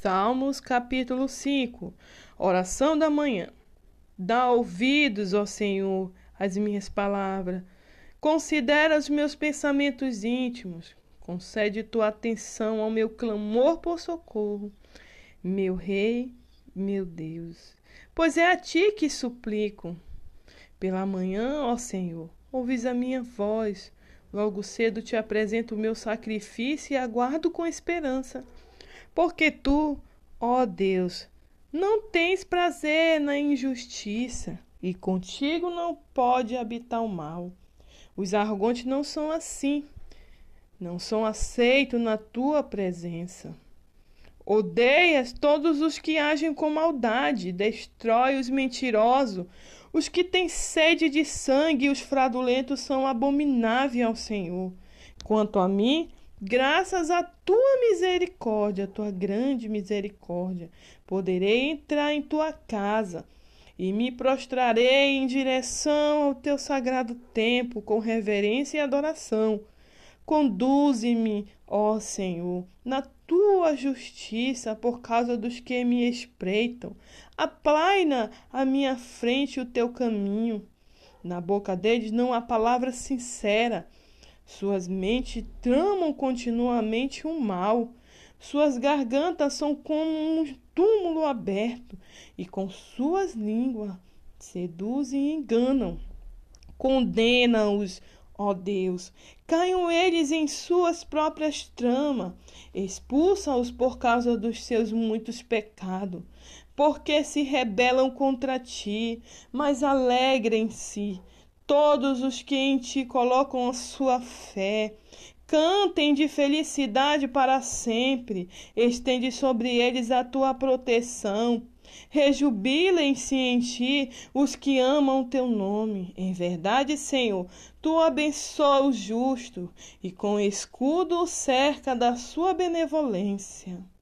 Salmos capítulo 5 Oração da manhã. Dá ouvidos, ó Senhor, às minhas palavras. Considera os meus pensamentos íntimos. Concede tua atenção ao meu clamor por socorro. Meu Rei, meu Deus, pois é a ti que suplico. Pela manhã, ó Senhor, ouvis a minha voz. Logo cedo te apresento o meu sacrifício e aguardo com esperança. Porque tu, ó Deus, não tens prazer na injustiça, e contigo não pode habitar o mal. Os arrogantes não são assim, não são aceitos na tua presença. Odeias todos os que agem com maldade, destrói os mentirosos, os que têm sede de sangue os fraudulentos são abomináveis ao Senhor. Quanto a mim, Graças à tua misericórdia, à tua grande misericórdia, poderei entrar em tua casa e me prostrarei em direção ao teu sagrado templo com reverência e adoração. Conduze-me, ó Senhor, na tua justiça por causa dos que me espreitam. Aplaina à minha frente o teu caminho. Na boca deles não há palavra sincera suas mentes tramam continuamente o mal. Suas gargantas são como um túmulo aberto, e com suas línguas seduzem e enganam. Condena-os, ó Deus, caiam eles em suas próprias tramas, expulsa-os por causa dos seus muitos pecados, porque se rebelam contra ti, mas alegrem-se todos os que em ti colocam a sua fé. Cantem de felicidade para sempre, estende sobre eles a tua proteção. Rejubilem-se em ti os que amam teu nome. Em verdade, Senhor, tu abençoa o justo e com escudo o cerca da sua benevolência.